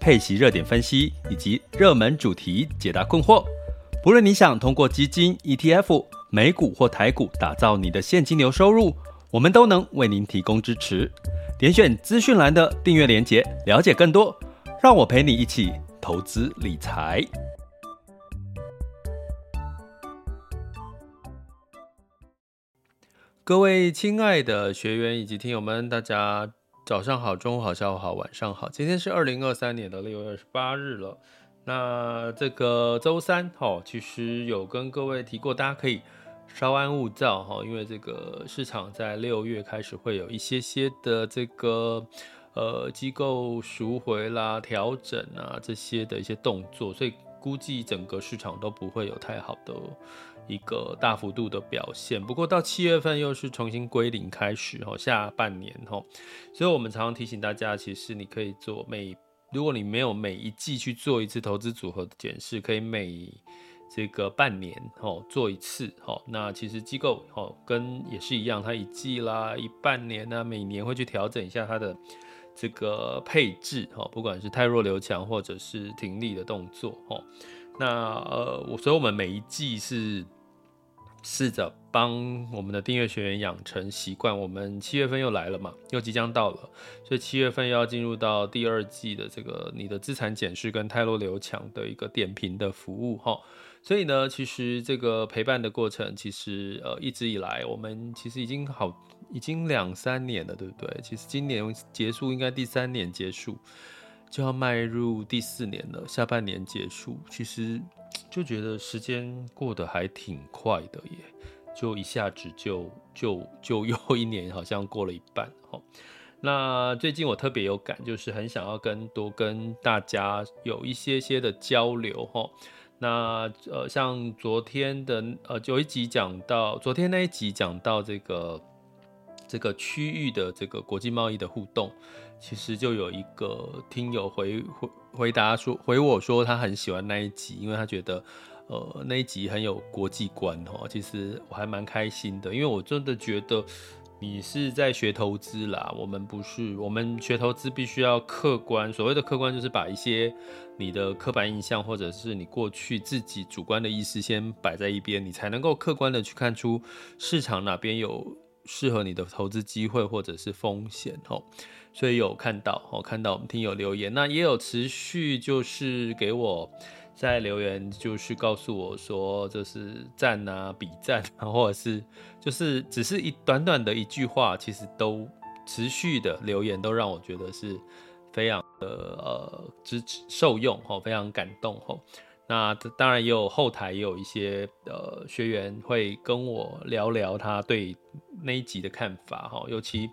配息热点分析以及热门主题解答困惑，不论你想通过基金、ETF、美股或台股打造你的现金流收入，我们都能为您提供支持。点选资讯栏的订阅链接，了解更多。让我陪你一起投资理财。各位亲爱的学员以及听友们，大家。早上好，中午好，下午好，晚上好。今天是二零二三年的六月二十八日了。那这个周三，哈，其实有跟各位提过，大家可以稍安勿躁，哈，因为这个市场在六月开始会有一些些的这个呃机构赎回啦、调整啊这些的一些动作，所以估计整个市场都不会有太好的。一个大幅度的表现，不过到七月份又是重新归零开始哈，下半年哈，所以我们常常提醒大家，其实你可以做每，如果你没有每一季去做一次投资组合的检视，可以每这个半年哈做一次哈，那其实机构哈跟也是一样，它一季啦、一半年啊，每年会去调整一下它的这个配置哈，不管是汰弱留强或者是停利的动作哈，那呃，我所以我们每一季是。试着帮我们的订阅学员养成习惯。我们七月份又来了嘛，又即将到了，所以七月份又要进入到第二季的这个你的资产检视跟汰弱留强的一个点评的服务哈。所以呢，其实这个陪伴的过程，其实呃一直以来我们其实已经好已经两三年了，对不对？其实今年结束应该第三年结束，就要迈入第四年了，下半年结束，其实。就觉得时间过得还挺快的耶，就一下子就就就又一年，好像过了一半哈。那最近我特别有感，就是很想要跟多跟大家有一些些的交流哈。那呃，像昨天的呃有一集讲到，昨天那一集讲到这个这个区域的这个国际贸易的互动。其实就有一个听友回回回答说，回我说他很喜欢那一集，因为他觉得，呃，那一集很有国际观哦。其实我还蛮开心的，因为我真的觉得你是在学投资啦，我们不是，我们学投资必须要客观。所谓的客观，就是把一些你的刻板印象或者是你过去自己主观的意思先摆在一边，你才能够客观的去看出市场哪边有适合你的投资机会或者是风险哦。所以有看到，我看到我们听友留言，那也有持续就是给我在留言，就是告诉我说，就是赞啊、比赞啊，或者是就是只是一短短的一句话，其实都持续的留言都让我觉得是非常的呃支持受用哈，非常感动吼。那当然也有后台也有一些呃学员会跟我聊聊他对那一集的看法哈，尤其。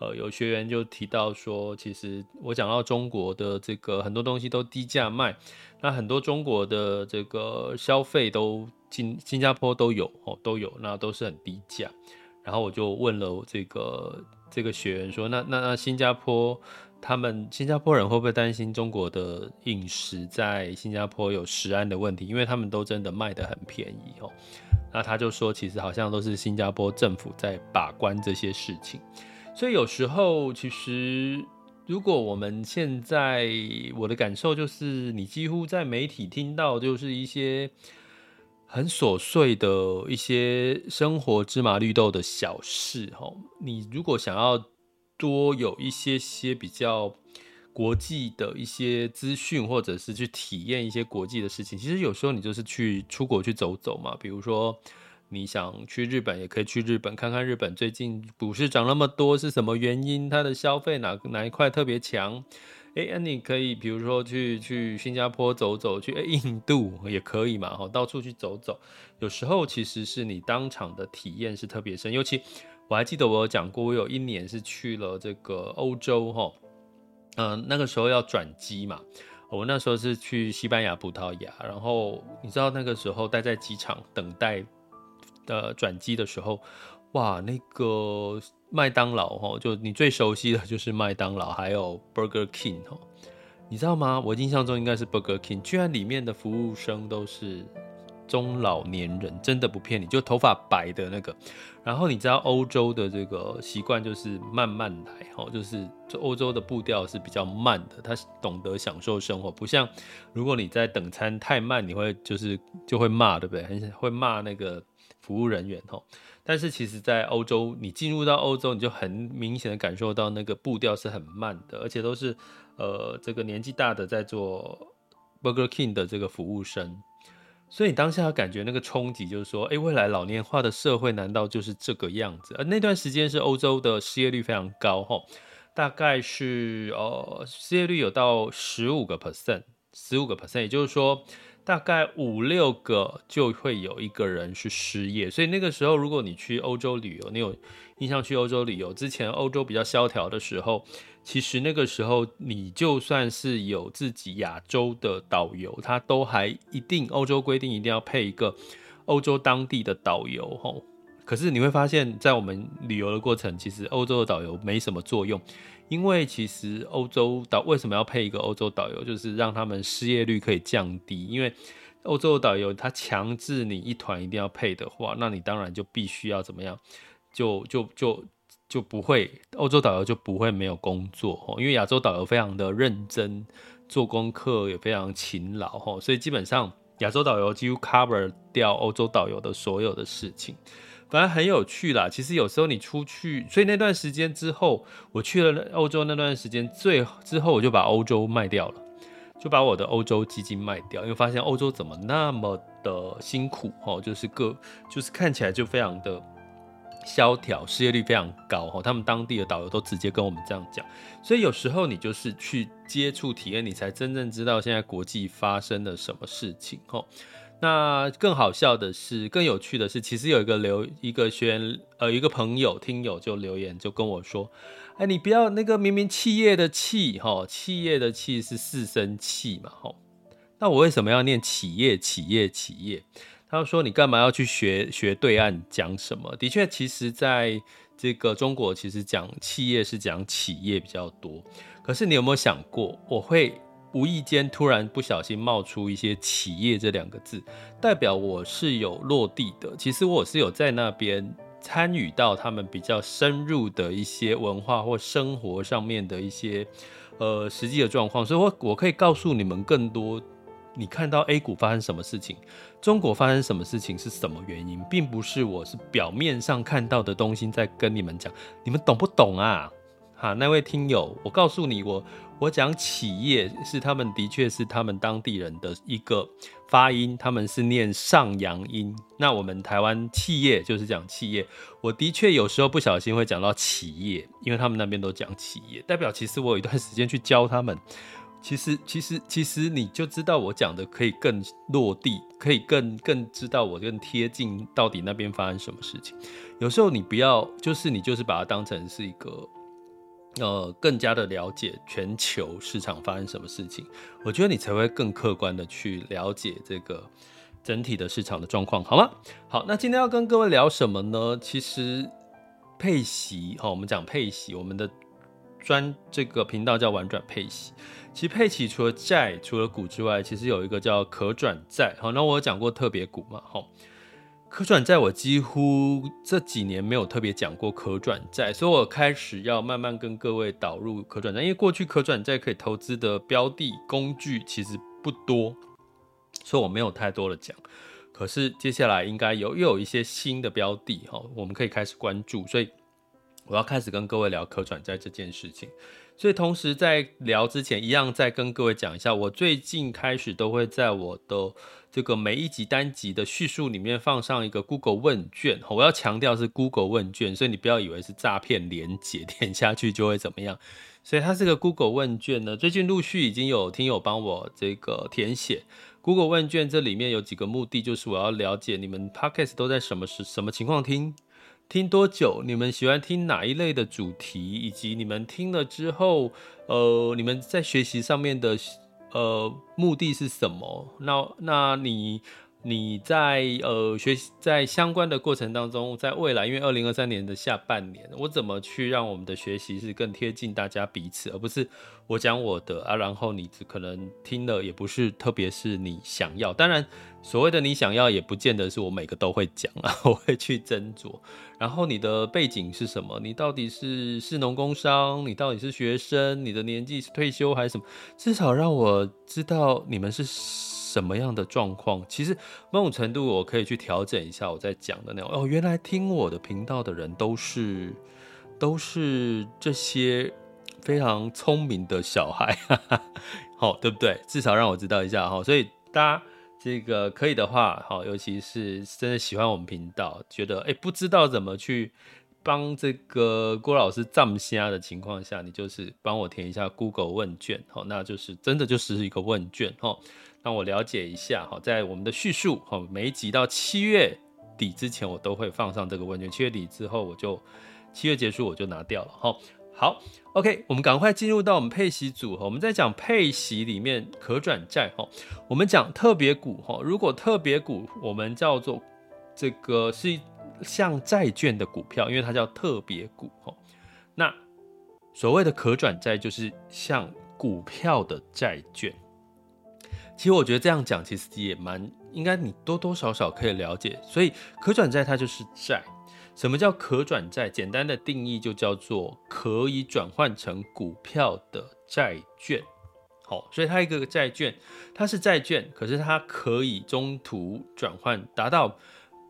呃，有学员就提到说，其实我讲到中国的这个很多东西都低价卖，那很多中国的这个消费都新新加坡都有哦，都有，那都是很低价。然后我就问了这个这个学员说，那那那新加坡他们新加坡人会不会担心中国的饮食在新加坡有食安的问题？因为他们都真的卖得很便宜哦。那他就说，其实好像都是新加坡政府在把关这些事情。所以有时候，其实如果我们现在我的感受就是，你几乎在媒体听到就是一些很琐碎的一些生活芝麻绿豆的小事哈。你如果想要多有一些些比较国际的一些资讯，或者是去体验一些国际的事情，其实有时候你就是去出国去走走嘛，比如说。你想去日本，也可以去日本看看日本最近股市涨那么多是什么原因？它的消费哪哪一块特别强？诶，那你可以比如说去去新加坡走走，去印度也可以嘛，哈，到处去走走。有时候其实是你当场的体验是特别深，尤其我还记得我有讲过，我有一年是去了这个欧洲，哈，嗯，那个时候要转机嘛。我那时候是去西班牙、葡萄牙，然后你知道那个时候待在机场等待的转机的时候，哇，那个麦当劳哈，就你最熟悉的就是麦当劳，还有 Burger King 哈，你知道吗？我印象中应该是 Burger King，居然里面的服务生都是。中老年人真的不骗你，就头发白的那个。然后你知道欧洲的这个习惯就是慢慢来，哈，就是欧洲的步调是比较慢的，他懂得享受生活，不像如果你在等餐太慢，你会就是就会骂，对不对？很会骂那个服务人员，哈。但是其实，在欧洲，你进入到欧洲，你就很明显的感受到那个步调是很慢的，而且都是呃这个年纪大的在做 Burger King 的这个服务生。所以你当下感觉那个冲击，就是说，哎，未来老年化的社会难道就是这个样子？而那段时间是欧洲的失业率非常高，哈，大概是呃失业率有到十五个 percent，十五个 percent，也就是说，大概五六个就会有一个人是失业。所以那个时候，如果你去欧洲旅游，你有印象去欧洲旅游之前，欧洲比较萧条的时候。其实那个时候，你就算是有自己亚洲的导游，他都还一定欧洲规定一定要配一个欧洲当地的导游吼。可是你会发现在我们旅游的过程，其实欧洲的导游没什么作用，因为其实欧洲导为什么要配一个欧洲导游，就是让他们失业率可以降低。因为欧洲的导游他强制你一团一定要配的话，那你当然就必须要怎么样，就就就。就不会，欧洲导游就不会没有工作哦，因为亚洲导游非常的认真，做功课也非常勤劳哈，所以基本上亚洲导游几乎 cover 掉欧洲导游的所有的事情，反正很有趣啦。其实有时候你出去，所以那段时间之后，我去了欧洲那段时间，最之后我就把欧洲卖掉了，就把我的欧洲基金卖掉，因为发现欧洲怎么那么的辛苦哦，就是个就是看起来就非常的。萧条，失业率非常高哈，他们当地的导游都直接跟我们这样讲，所以有时候你就是去接触体验，你才真正知道现在国际发生了什么事情哈。那更好笑的是，更有趣的是，其实有一个留一个学员呃一个朋友听友就留言就跟我说，哎，你不要那个明明企业的企哈，企业的企是四声气嘛哈，那我为什么要念企业企业企业？他说：“你干嘛要去学学对岸讲什么？的确，其实在这个中国，其实讲企业是讲企业比较多。可是你有没有想过，我会无意间突然不小心冒出一些‘企业’这两个字，代表我是有落地的。其实我是有在那边参与到他们比较深入的一些文化或生活上面的一些呃实际的状况，所以我我可以告诉你们更多。”你看到 A 股发生什么事情，中国发生什么事情是什么原因，并不是我是表面上看到的东西在跟你们讲，你们懂不懂啊？哈，那位听友，我告诉你，我我讲企业是他们的确是他们当地人的一个发音，他们是念上扬音。那我们台湾企业就是讲企业，我的确有时候不小心会讲到企业，因为他们那边都讲企业，代表其实我有一段时间去教他们。其实，其实，其实你就知道我讲的可以更落地，可以更更知道我更贴近到底那边发生什么事情。有时候你不要，就是你就是把它当成是一个，呃，更加的了解全球市场发生什么事情。我觉得你才会更客观的去了解这个整体的市场的状况，好吗？好，那今天要跟各位聊什么呢？其实配息，哈，我们讲配息，我们的专这个频道叫玩转配息。其实配息除了债，除了股之外，其实有一个叫可转债。好，那我有讲过特别股嘛？好，可转债我几乎这几年没有特别讲过可转债，所以我开始要慢慢跟各位导入可转债。因为过去可转债可以投资的标的工具其实不多，所以我没有太多的讲。可是接下来应该有又有一些新的标的哈，我们可以开始关注。所以我要开始跟各位聊可转债这件事情。所以，同时在聊之前，一样再跟各位讲一下，我最近开始都会在我的这个每一集单集的叙述里面放上一个 Google 问卷。我要强调是 Google 问卷，所以你不要以为是诈骗连结，点下去就会怎么样。所以它是个 Google 问卷呢。最近陆续已经有听友帮我这个填写 Google 问卷，这里面有几个目的，就是我要了解你们 Podcast 都在什么时什么情况听。听多久？你们喜欢听哪一类的主题？以及你们听了之后，呃，你们在学习上面的呃目的是什么？那那你。你在呃学习在相关的过程当中，在未来，因为二零二三年的下半年，我怎么去让我们的学习是更贴近大家彼此，而不是我讲我的啊，然后你只可能听了也不是，特别是你想要。当然，所谓的你想要，也不见得是我每个都会讲啊，我会去斟酌。然后你的背景是什么？你到底是士农工商？你到底是学生？你的年纪是退休还是什么？至少让我知道你们是。什么样的状况？其实某种程度，我可以去调整一下我在讲的内容。哦，原来听我的频道的人都是都是这些非常聪明的小孩，好，对不对？至少让我知道一下哈。所以大家这个可以的话，好，尤其是真的喜欢我们频道，觉得哎不知道怎么去帮这个郭老师藏虾的情况下，你就是帮我填一下 Google 问卷，好，那就是真的就是一个问卷，哈。让我了解一下哈，在我们的叙述哈，每一集到七月底之前，我都会放上这个问卷。七月底之后，我就七月结束我就拿掉了哈。好，OK，我们赶快进入到我们配息组合。我们在讲配息里面可转债哈，我们讲特别股哈。如果特别股我们叫做这个是像债券的股票，因为它叫特别股哈。那所谓的可转债就是像股票的债券。其实我觉得这样讲其实也蛮应该，你多多少少可以了解。所以可转债它就是债。什么叫可转债？简单的定义就叫做可以转换成股票的债券。好，所以它一个债券，它是债券，可是它可以中途转换，达到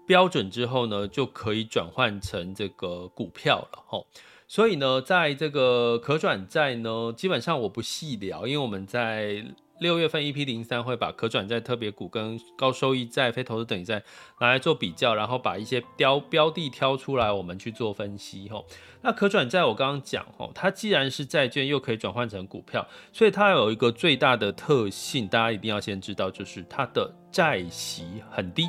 标准之后呢，就可以转换成这个股票了。哈，所以呢，在这个可转债呢，基本上我不细聊，因为我们在。六月份 EP 零三会把可转债特别股跟高收益债、非投资等级债拿来做比较，然后把一些标标的挑出来，我们去做分析。吼，那可转债我刚刚讲，吼，它既然是债券，又可以转换成股票，所以它有一个最大的特性，大家一定要先知道，就是它的债息很低，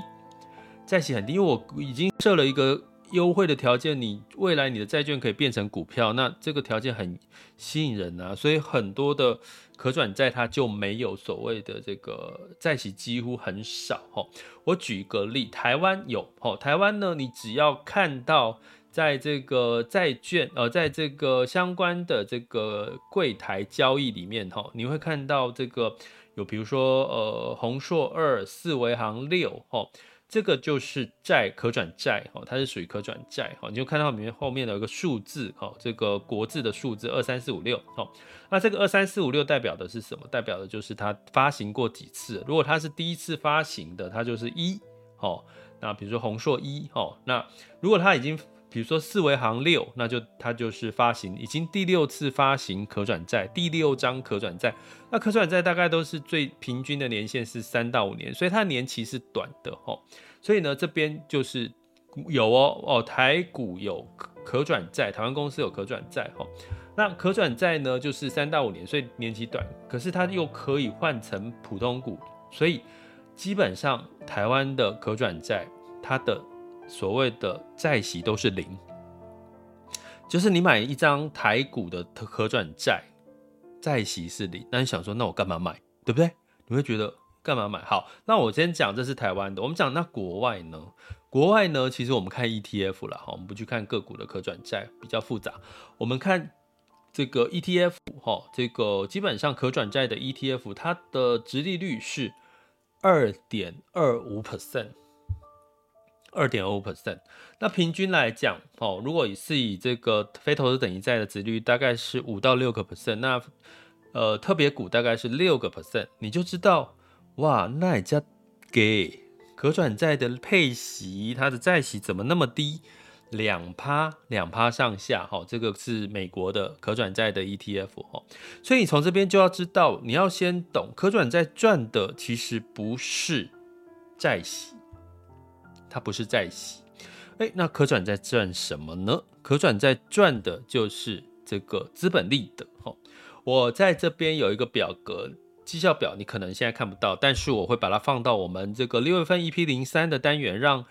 债息很低，因为我已经设了一个。优惠的条件，你未来你的债券可以变成股票，那这个条件很吸引人啊，所以很多的可转债它就没有所谓的这个债息，几乎很少哈。我举一个例，台湾有哈，台湾呢，你只要看到在这个债券呃，在这个相关的这个柜台交易里面哈，你会看到这个有比如说呃宏硕二、四维行六哈。这个就是债可转债哈，它是属于可转债哈，你就看到里面后面的一个数字哈，这个国字的数字二三四五六哈，那这个二三四五六代表的是什么？代表的就是它发行过几次。如果它是第一次发行的，它就是一哈，那比如说宏硕一哈，那如果它已经比如说四维行六，那就它就是发行已经第六次发行可转债，第六张可转债。那可转债大概都是最平均的年限是三到五年，所以它年期是短的哦。所以呢，这边就是有哦哦，台股有可转债，台湾公司有可转债齁。那可转债呢，就是三到五年，所以年期短，可是它又可以换成普通股，所以基本上台湾的可转债它的。所谓的债息都是零，就是你买一张台股的可转债，债息是零。那你想说，那我干嘛买，对不对？你会觉得干嘛买？好，那我先讲这是台湾的，我们讲那国外呢？国外呢，其实我们看 ETF 了，哈，我们不去看个股的可转债，比较复杂。我们看这个 ETF，哈，这个基本上可转债的 ETF，它的殖利率是二点二五 percent。二点五 percent，那平均来讲，哦，如果是以这个非投资等级债的殖率大概是五到六个 percent，那呃特别股大概是六个 percent，你就知道，哇，那人家给可转债的配息，它的债息怎么那么低？两趴，两趴上下，哈，这个是美国的可转债的 ETF，哈，所以你从这边就要知道，你要先懂可转债赚的其实不是债息。它不是债息，诶，那可转债赚什么呢？可转债赚的就是这个资本利得。哈，我在这边有一个表格，绩效表，你可能现在看不到，但是我会把它放到我们这个六月份 EP 零三的单元，让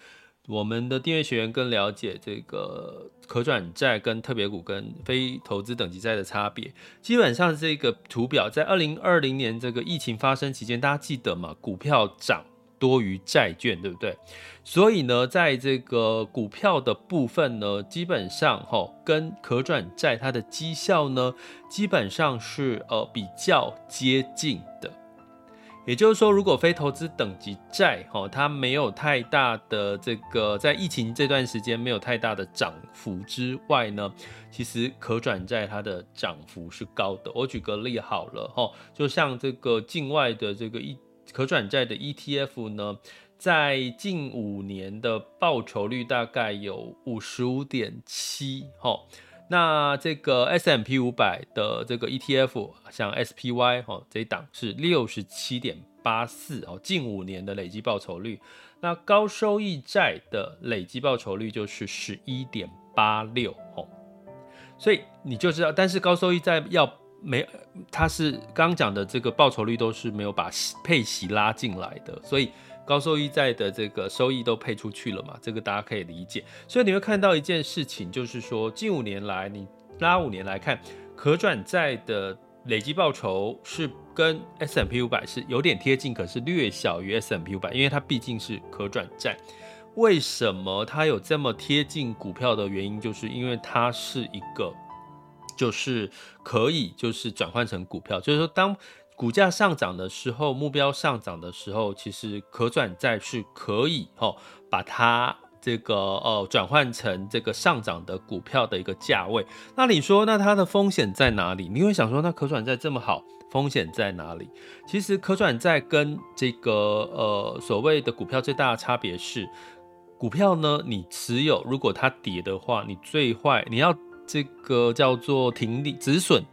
我们的订阅学员更了解这个可转债跟特别股跟非投资等级债的差别。基本上这个图表在二零二零年这个疫情发生期间，大家记得吗？股票涨多于债券，对不对？所以呢，在这个股票的部分呢，基本上哈跟可转债它的绩效呢，基本上是呃比较接近的。也就是说，如果非投资等级债，哈，它没有太大的这个在疫情这段时间没有太大的涨幅之外呢，其实可转债它的涨幅是高的。我举个例好了，哈，就像这个境外的这个一可转债的 ETF 呢，在近五年的报酬率大概有五十五点七，哈。那这个 S M P 五百的这个 ETF，像 SPY 哈，这一档是六十七点八四哦，近五年的累计报酬率。那高收益债的累计报酬率就是十一点八六哦。所以你就知道，但是高收益债要没，它是刚讲的这个报酬率都是没有把配息拉进来的，所以。高收益债的这个收益都配出去了嘛？这个大家可以理解。所以你会看到一件事情，就是说近五年来，你拉五年来看，可转债的累计报酬是跟 S M P 五百是有点贴近，可是略小于 S M P 五百，因为它毕竟是可转债。为什么它有这么贴近股票的原因，就是因为它是一个，就是可以就是转换成股票，就是说当。股价上涨的时候，目标上涨的时候，其实可转债是可以哦，把它这个呃转换成这个上涨的股票的一个价位。那你说，那它的风险在哪里？你会想说，那可转债这么好，风险在哪里？其实可转债跟这个呃所谓的股票最大的差别是，股票呢，你持有如果它跌的话，你最坏你要这个叫做停利止损。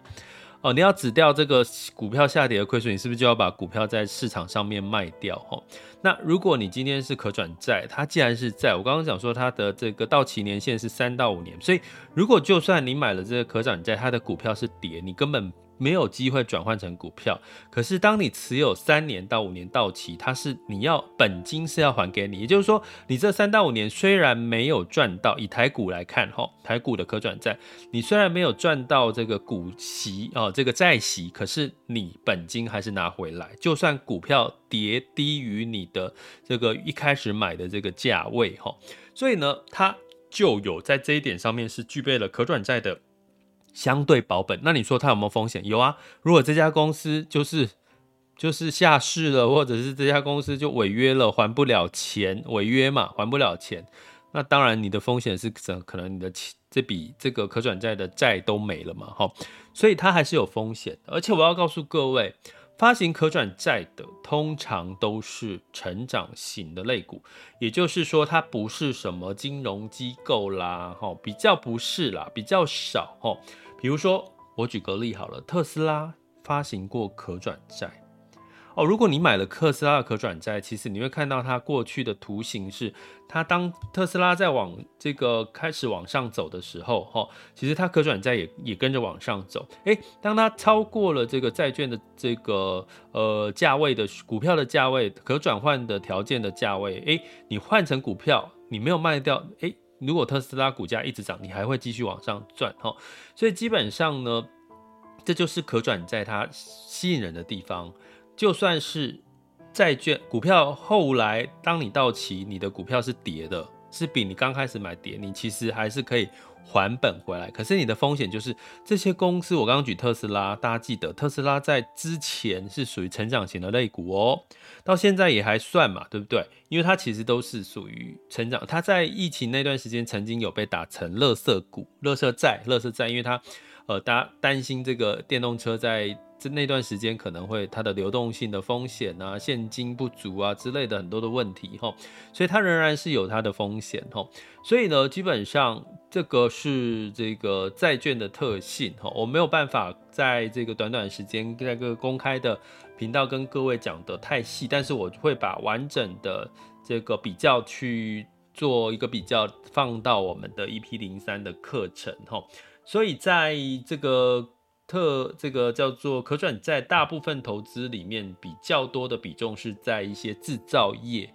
哦，你要止掉这个股票下跌的亏损，你是不是就要把股票在市场上面卖掉？哦，那如果你今天是可转债，它既然是债，我刚刚讲说它的这个到期年限是三到五年，所以如果就算你买了这个可转债，它的股票是跌，你根本。没有机会转换成股票，可是当你持有三年到五年到期，它是你要本金是要还给你，也就是说，你这三到五年虽然没有赚到，以台股来看，哈，台股的可转债，你虽然没有赚到这个股息哦，这个债息，可是你本金还是拿回来，就算股票跌低于你的这个一开始买的这个价位，哈，所以呢，它就有在这一点上面是具备了可转债的。相对保本，那你说它有没有风险？有啊，如果这家公司就是就是下市了，或者是这家公司就违约了，还不了钱，违约嘛，还不了钱，那当然你的风险是怎可能你的这笔这个可转债的债都没了嘛，哈，所以它还是有风险。而且我要告诉各位。发行可转债的通常都是成长型的类股，也就是说，它不是什么金融机构啦，哈，比较不是啦，比较少，哈。比如说，我举个例好了，特斯拉发行过可转债。哦，如果你买了特斯拉的可转债，其实你会看到它过去的图形是，它当特斯拉在往这个开始往上走的时候，哈，其实它可转债也也跟着往上走。诶，当它超过了这个债券的这个呃价位的股票的价位，可转换的条件的价位，诶，你换成股票，你没有卖掉，诶，如果特斯拉股价一直涨，你还会继续往上赚，哈。所以基本上呢，这就是可转债它吸引人的地方。就算是债券股票，后来当你到期，你的股票是跌的，是比你刚开始买跌，你其实还是可以还本回来。可是你的风险就是这些公司，我刚刚举特斯拉，大家记得特斯拉在之前是属于成长型的类股哦，到现在也还算嘛，对不对？因为它其实都是属于成长，它在疫情那段时间曾经有被打成垃圾股、垃圾债、垃圾债，因为它呃，大家担心这个电动车在。这那段时间可能会它的流动性的风险啊，现金不足啊之类的很多的问题哈，所以它仍然是有它的风险哈。所以呢，基本上这个是这个债券的特性哈，我没有办法在这个短短时间在这个公开的频道跟各位讲得太细，但是我会把完整的这个比较去做一个比较，放到我们的 EP 零三的课程哈。所以在这个。特这个叫做可转债，大部分投资里面比较多的比重是在一些制造业，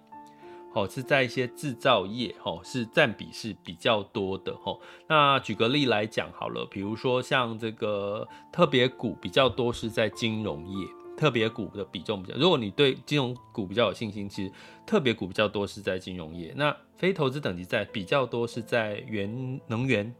哦，是在一些制造业，哦，是占比是比较多的，哦。那举个例来讲好了，比如说像这个特别股比较多是在金融业，特别股的比重比较。如果你对金融股比较有信心，其实特别股比较多是在金融业。那非投资等级债比较多是在原能源、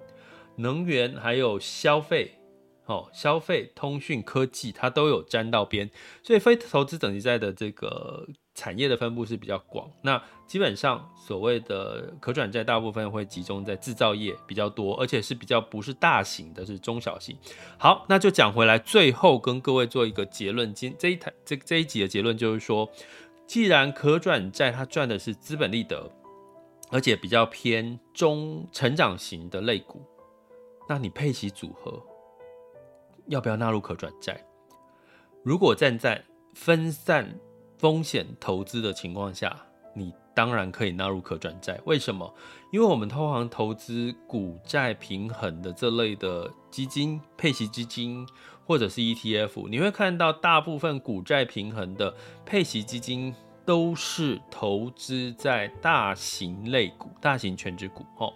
能源还有消费，哦，消费、通讯、科技，它都有沾到边，所以非投资等级债的这个。产业的分布是比较广，那基本上所谓的可转债大部分会集中在制造业比较多，而且是比较不是大型的，是中小型。好，那就讲回来，最后跟各位做一个结论，今这一台这这一集的结论就是说，既然可转债它赚的是资本利得，而且比较偏中成长型的类股，那你配息组合要不要纳入可转债？如果站在分散。风险投资的情况下，你当然可以纳入可转债。为什么？因为我们通常投资股债平衡的这类的基金、配息基金或者是 ETF，你会看到大部分股债平衡的配息基金都是投资在大型类股、大型全值股，哦，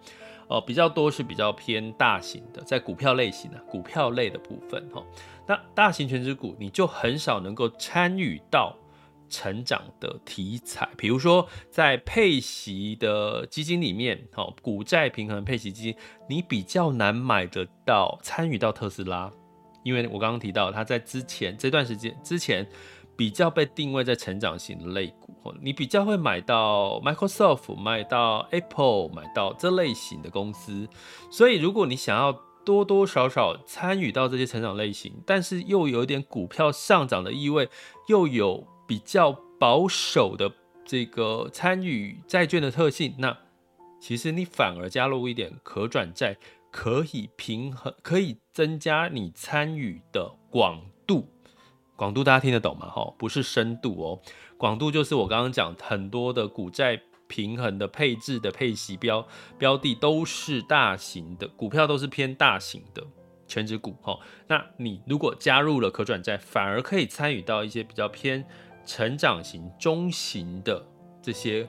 哦，比较多是比较偏大型的，在股票类型的股票类的部分，哈，那大型全值股你就很少能够参与到。成长的题材，比如说在配息的基金里面，股债平衡配息基金，你比较难买得到参与到特斯拉，因为我刚刚提到它在之前这段时间之前比较被定位在成长型的类股，你比较会买到 Microsoft、买到 Apple、买到这类型的公司，所以如果你想要多多少少参与到这些成长类型，但是又有点股票上涨的意味，又有。比较保守的这个参与债券的特性，那其实你反而加入一点可转债，可以平衡，可以增加你参与的广。广度大家听得懂吗？哈，不是深度哦，广度就是我刚刚讲很多的股债平衡的配置的配息标标的都是大型的股票，都是偏大型的权值股。哈，那你如果加入了可转债，反而可以参与到一些比较偏。成长型、中型的这些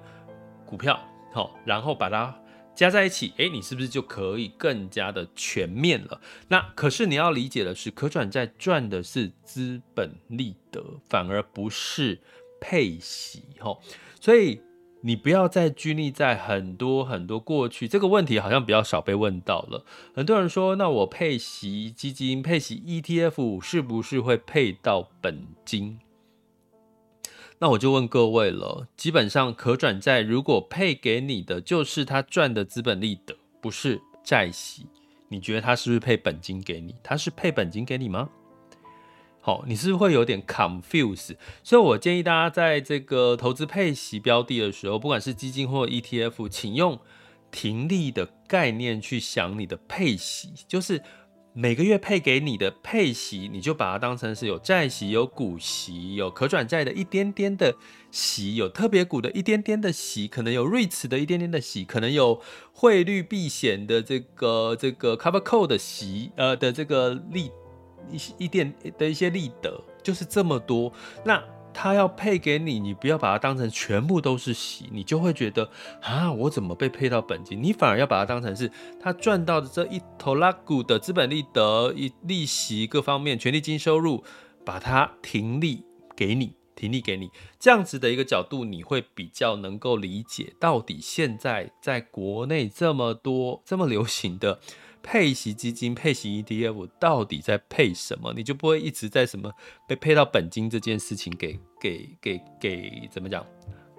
股票，好，然后把它加在一起，诶，你是不是就可以更加的全面了？那可是你要理解的是，可转债赚的是资本利得，反而不是配息，吼。所以你不要再拘泥在很多很多过去这个问题，好像比较少被问到了。很多人说，那我配息基金、配息 ETF 是不是会配到本金？那我就问各位了，基本上可转债如果配给你的就是他赚的资本利得，不是债息，你觉得他是不是配本金给你？他是配本金给你吗？好，你是不是会有点 confuse？所以我建议大家在这个投资配息标的的时候，不管是基金或 ETF，请用停利的概念去想你的配息，就是。每个月配给你的配息，你就把它当成是有债息、有股息、有可转债的一点点的息，有特别股的一点点的息，可能有 REITs 的一点点的息，可能有汇率避险的这个这个 Cover Call 的息，呃的这个利一一点的一些利得，就是这么多。那他要配给你，你不要把它当成全部都是息，你就会觉得啊，我怎么被配到本金？你反而要把它当成是他赚到的这一头拉股的资本利得、一利息各方面权利金收入，把它停利给你，停利给你，这样子的一个角度，你会比较能够理解到底现在在国内这么多这么流行的。配息基金、配息 ETF 到底在配什么？你就不会一直在什么被配到本金这件事情给给给给怎么讲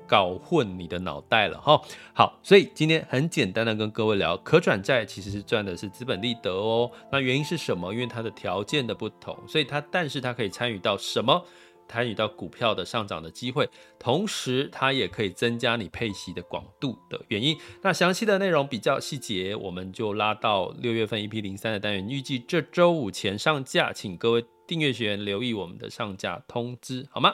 搞混你的脑袋了哈。好，所以今天很简单的跟各位聊，可转债其实是赚的是资本利得哦。那原因是什么？因为它的条件的不同，所以它但是它可以参与到什么？参与到股票的上涨的机会，同时它也可以增加你配息的广度的原因。那详细的内容比较细节，我们就拉到六月份 EP 零三的单元，预计这周五前上架，请各位订阅学员留意我们的上架通知，好吗？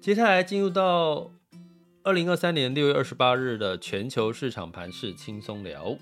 接下来进入到二零二三年六月二十八日的全球市场盘势轻松聊。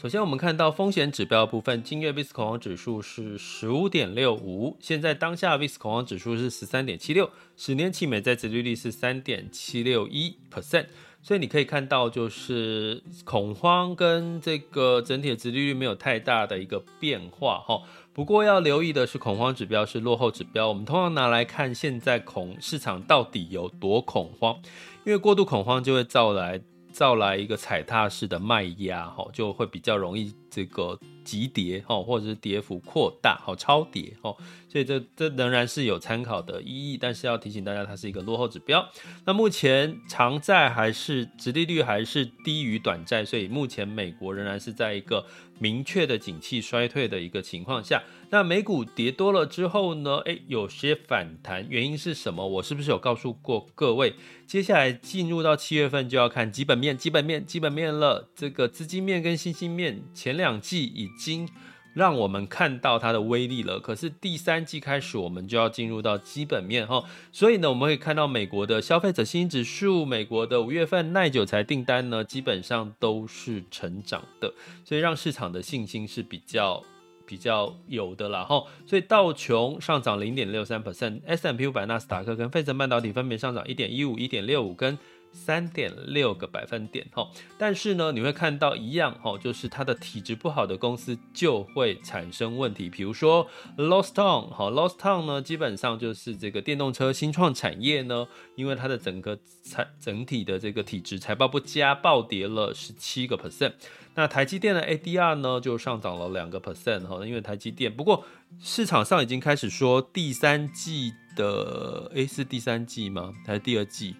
首先，我们看到风险指标部分，今月 VIX 恐慌指数是十五点六五，现在当下 VIX 恐慌指数是十三点七六，十年期美债殖利率是三点七六一 percent，所以你可以看到，就是恐慌跟这个整体的殖利率没有太大的一个变化哈。不过要留意的是，恐慌指标是落后指标，我们通常拿来看现在恐市场到底有多恐慌，因为过度恐慌就会造来。造来一个踩踏式的卖压，哈，就会比较容易这个急跌，哈，或者是跌幅扩大，好超跌，哈，所以这这仍然是有参考的意义，但是要提醒大家，它是一个落后指标。那目前长债还是殖利率还是低于短债，所以目前美国仍然是在一个明确的景气衰退的一个情况下。那美股跌多了之后呢？诶，有些反弹，原因是什么？我是不是有告诉过各位？接下来进入到七月份就要看基本面、基本面、基本面了。这个资金面跟信心面，前两两季已经让我们看到它的威力了。可是第三季开始，我们就要进入到基本面哈。所以呢，我们会看到美国的消费者信心指数、美国的五月份耐久财订单呢，基本上都是成长的，所以让市场的信心是比较。比较有的啦哈，所以道琼上涨零点六三 percent，S M P 五百、纳斯达克跟费城半导体分别上涨一点一五、一点六五跟三点六个百分点哈。但是呢，你会看到一样哈，就是它的体质不好的公司就会产生问题，比如说 Lost Town 哈，Lost Town 呢基本上就是这个电动车新创产业呢，因为它的整个财整体的这个体质财报不佳，暴跌了十七个 percent。那台积电的 ADR 呢，就上涨了两个 percent 哈，因为台积电。不过市场上已经开始说第三季的，诶，是第三季吗？还是第二季？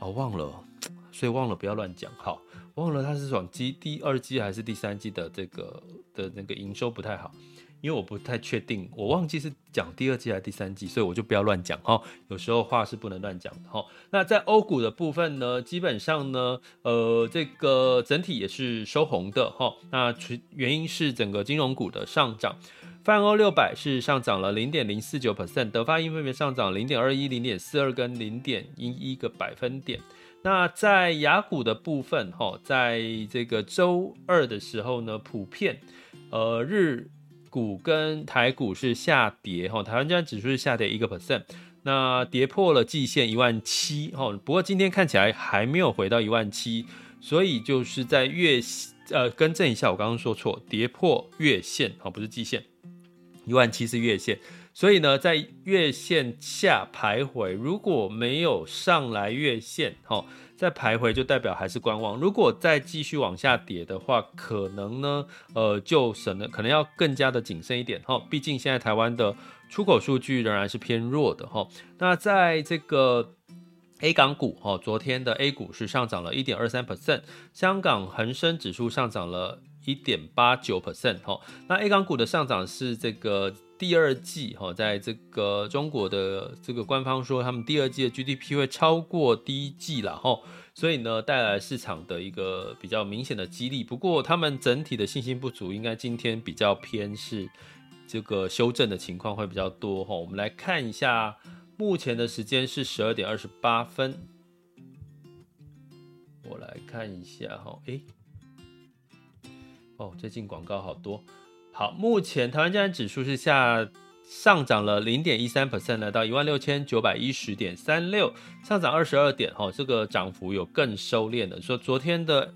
哦，忘了，所以忘了不要乱讲。哈，忘了它是从第第二季还是第三季的这个的那个营收不太好。因为我不太确定，我忘记是讲第二季还是第三季，所以我就不要乱讲哈。有时候话是不能乱讲的哈。那在欧股的部分呢，基本上呢，呃，这个整体也是收红的哈。那原因是整个金融股的上涨，泛欧六百是上涨了零点零四九 percent，德法英分别上涨零点二一、零点四二跟零点一一个百分点。那在雅股的部分哈，在这个周二的时候呢，普遍呃日。股跟台股是下跌哈，台湾加权指数是下跌一个 percent，那跌破了季线一万七哈，不过今天看起来还没有回到一万七，所以就是在月呃更正一下，我刚刚说错，跌破月线哈，不是季线，一万七是月线，所以呢在月线下徘徊，如果没有上来月线哈。再徘徊就代表还是观望，如果再继续往下跌的话，可能呢，呃，就省了，可能要更加的谨慎一点哈。毕竟现在台湾的出口数据仍然是偏弱的哈。那在这个 A 港股哈，昨天的 A 股是上涨了一点二三 percent，香港恒生指数上涨了一点八九 percent 哈。那 A 港股的上涨是这个。第二季哈，在这个中国的这个官方说，他们第二季的 GDP 会超过第一季了哈，所以呢，带来市场的一个比较明显的激励。不过，他们整体的信心不足，应该今天比较偏是这个修正的情况会比较多哈。我们来看一下，目前的时间是十二点二十八分，我来看一下哈，诶，哦，最近广告好多。好，目前台湾加权指数是下上涨了零点一三 percent，来到一万六千九百一十点三六，上涨二十二点，哈，这个涨幅有更收敛的。说昨天的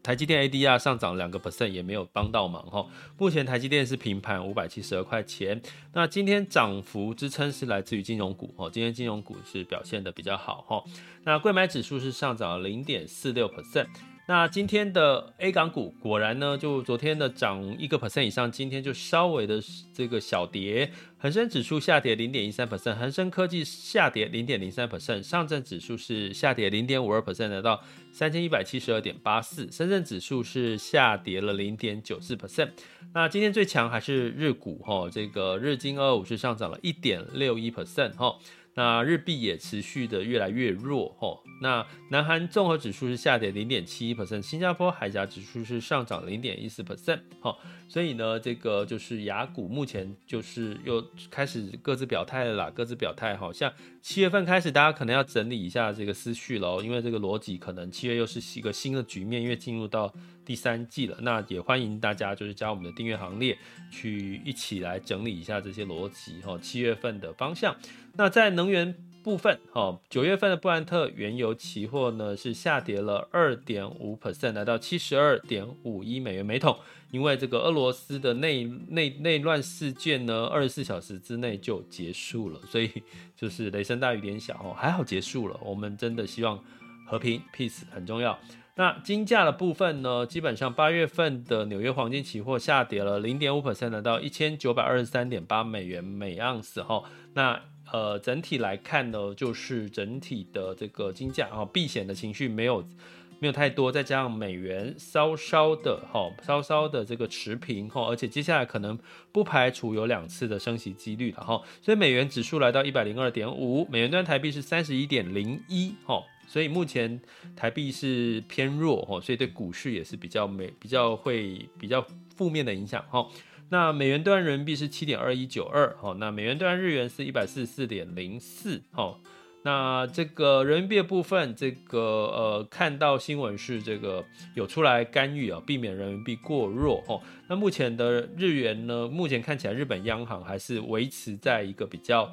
台积电 ADR 上涨两个 percent 也没有帮到忙，哈。目前台积电是平盘五百七十二块钱。那今天涨幅支撑是来自于金融股，哈，今天金融股是表现的比较好，哈。那贵买指数是上涨了零点四六 percent。那今天的 A 港股果然呢，就昨天的涨一个 percent 以上，今天就稍微的这个小跌。恒生指数下跌零点一三 percent，恒生科技下跌零点零三 percent，上证指数是下跌零点五二 percent，来到三千一百七十二点八四，深圳指数是下跌了零点九四 percent。那今天最强还是日股哈，这个日经二五是上涨了一点六一 percent 哈。那日币也持续的越来越弱吼，那南韩综合指数是下跌零点七一 percent，新加坡海峡指数是上涨零点一四 percent 吼，所以呢，这个就是雅股目前就是又开始各自表态了啦，各自表态，好像七月份开始大家可能要整理一下这个思绪喽，因为这个逻辑可能七月又是一个新的局面，因为进入到第三季了，那也欢迎大家就是加我们的订阅行列，去一起来整理一下这些逻辑哈。七月份的方向，那在能源部分哈，九月份的布兰特原油期货呢是下跌了二点五 percent，来到七十二点五一美元每桶，因为这个俄罗斯的内内内乱事件呢，二十四小时之内就结束了，所以就是雷声大雨点小哈，还好结束了。我们真的希望和平，peace 很重要。那金价的部分呢，基本上八月份的纽约黄金期货下跌了零点五 percent，来到一千九百二十三点八美元每盎司哈。那呃整体来看呢，就是整体的这个金价啊，避险的情绪没有没有太多，再加上美元稍稍的哈，稍稍的这个持平哈，而且接下来可能不排除有两次的升息几率了哈。所以美元指数来到一百零二点五，美元端台币是三十一点零一哈。所以目前台币是偏弱哈，所以对股市也是比较美，比较会比较负面的影响哈。那美元兑人民币是七点二一九二好，那美元兑日元是一百四十四点零四好。那这个人民币的部分，这个呃看到新闻是这个有出来干预啊，避免人民币过弱哦。那目前的日元呢，目前看起来日本央行还是维持在一个比较。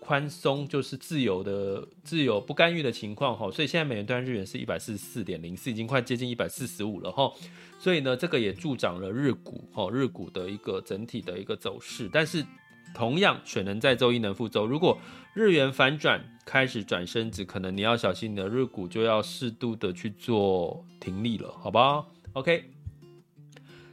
宽松就是自由的、自由不干预的情况哈，所以现在美元兑日元是一百四十四点零四，已经快接近一百四十五了哈，所以呢，这个也助长了日股哈，日股的一个整体的一个走势。但是同样，水能载舟，亦能覆舟。如果日元反转开始转升值，可能你要小心你的日股就要适度的去做停利了，好吧？OK。